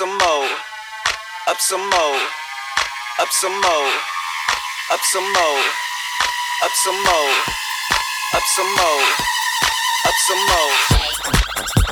some more, up some more, up some more, up some more, up some more, up some more, up some more.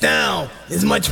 down as much.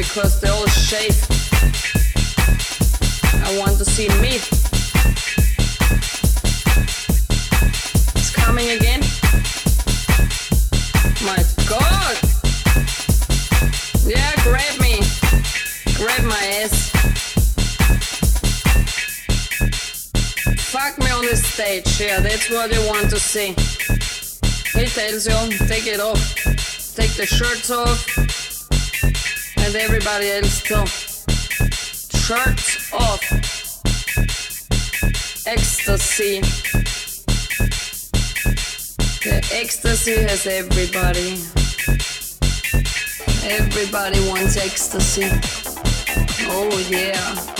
because they always all. I want to see me. It's coming again. My god! Yeah, grab me. Grab my ass. Fuck me on the stage. Yeah, that's what you want to see. He tells you, take it off. Take the shirts off and everybody else too. Shirts off, ecstasy. The ecstasy has everybody. Everybody wants ecstasy. Oh yeah.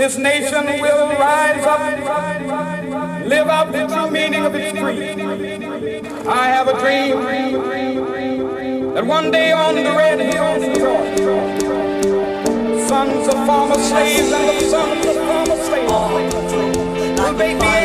This nation will rise up, live out the true meaning of its creed. I have a dream that one day on the red hills of Georgia, sons of former slaves and the sons of former slaves will they be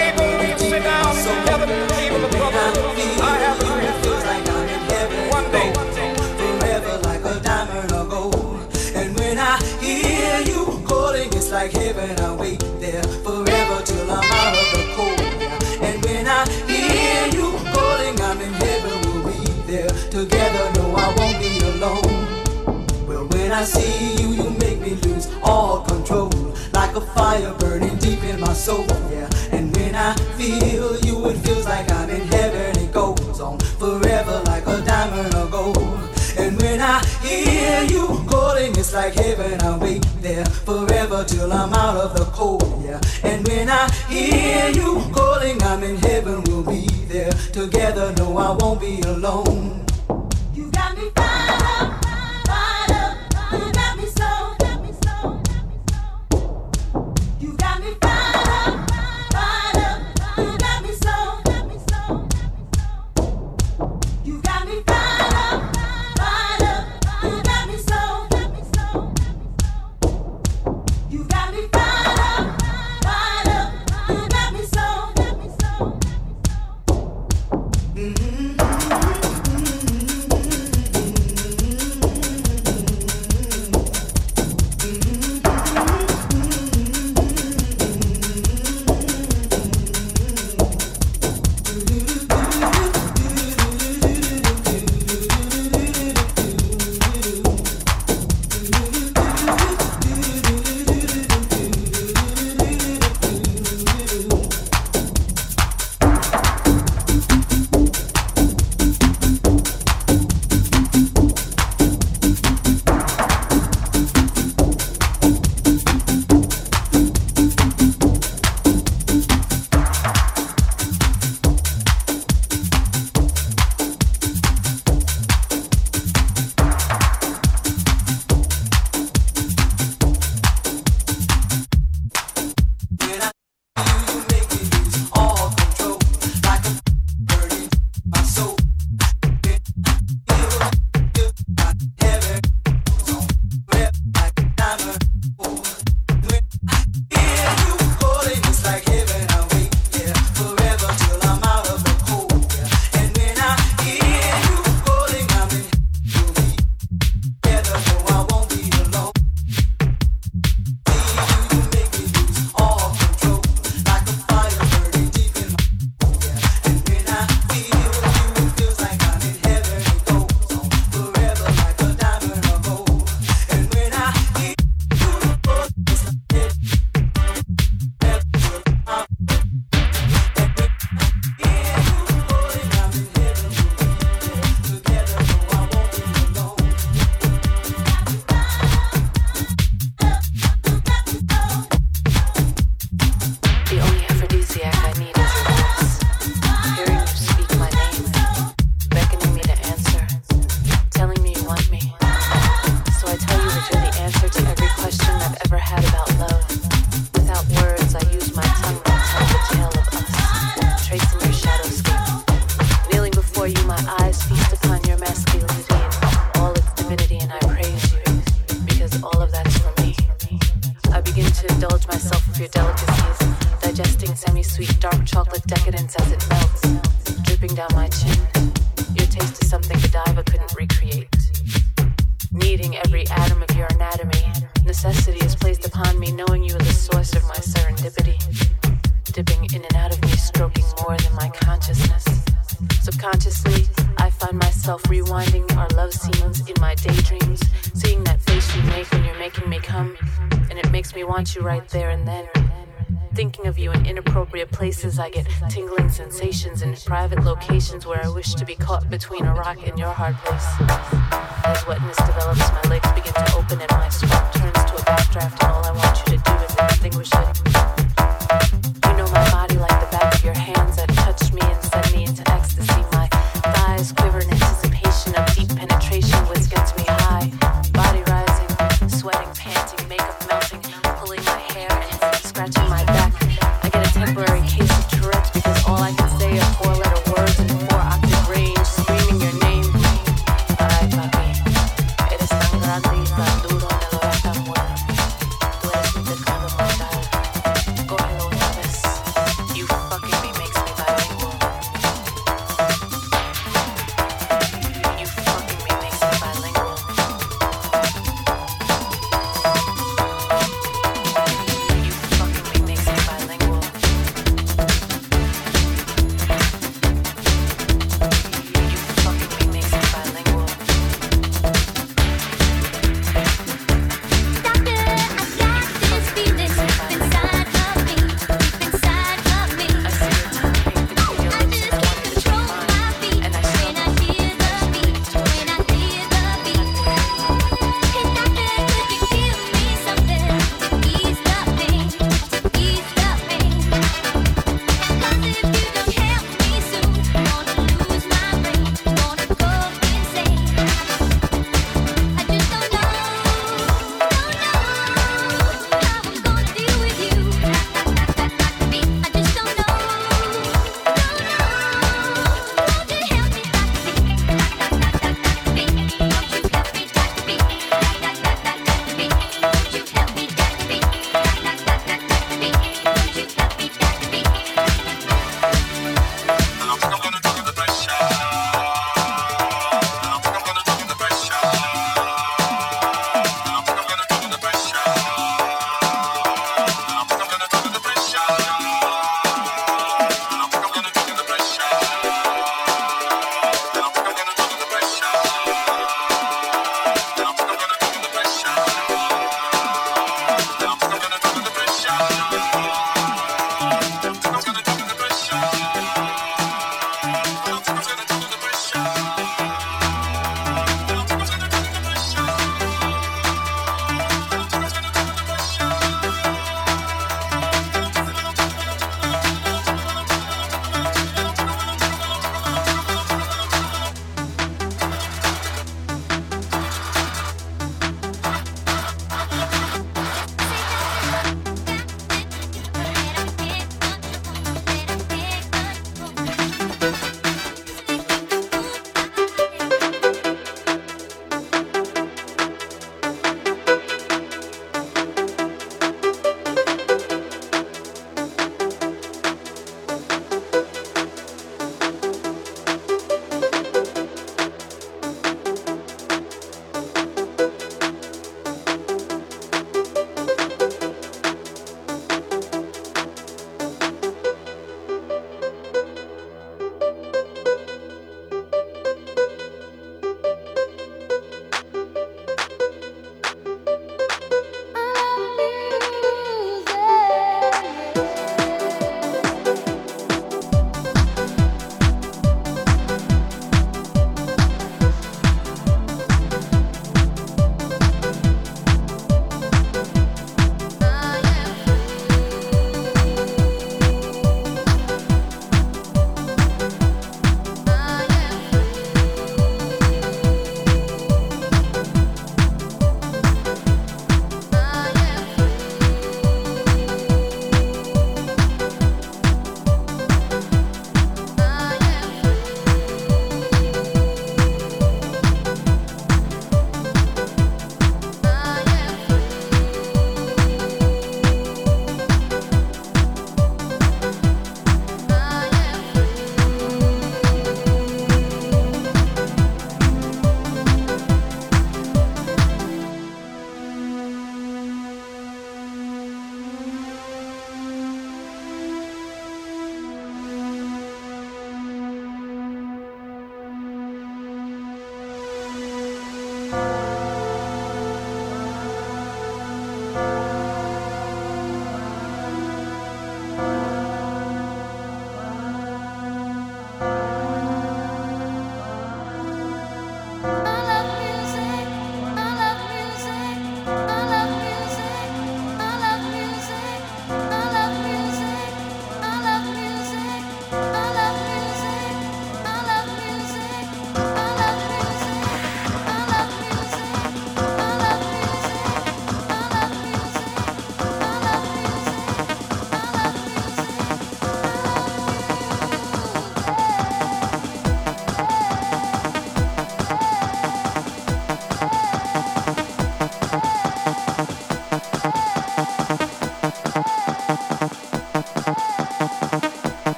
I wait there forever till I'm out of the cold. And when I hear you calling, I'm in heaven. We'll be there together. No, I won't be alone. Well, when I see you, you make me lose all control. Like a fire burning deep in my soul. Yeah. And when I feel like heaven. I wait there forever till I'm out of the cold. Yeah. And when I hear you calling, I'm in heaven. We'll be there together. No, I won't be alone. Between a rock and your hard place.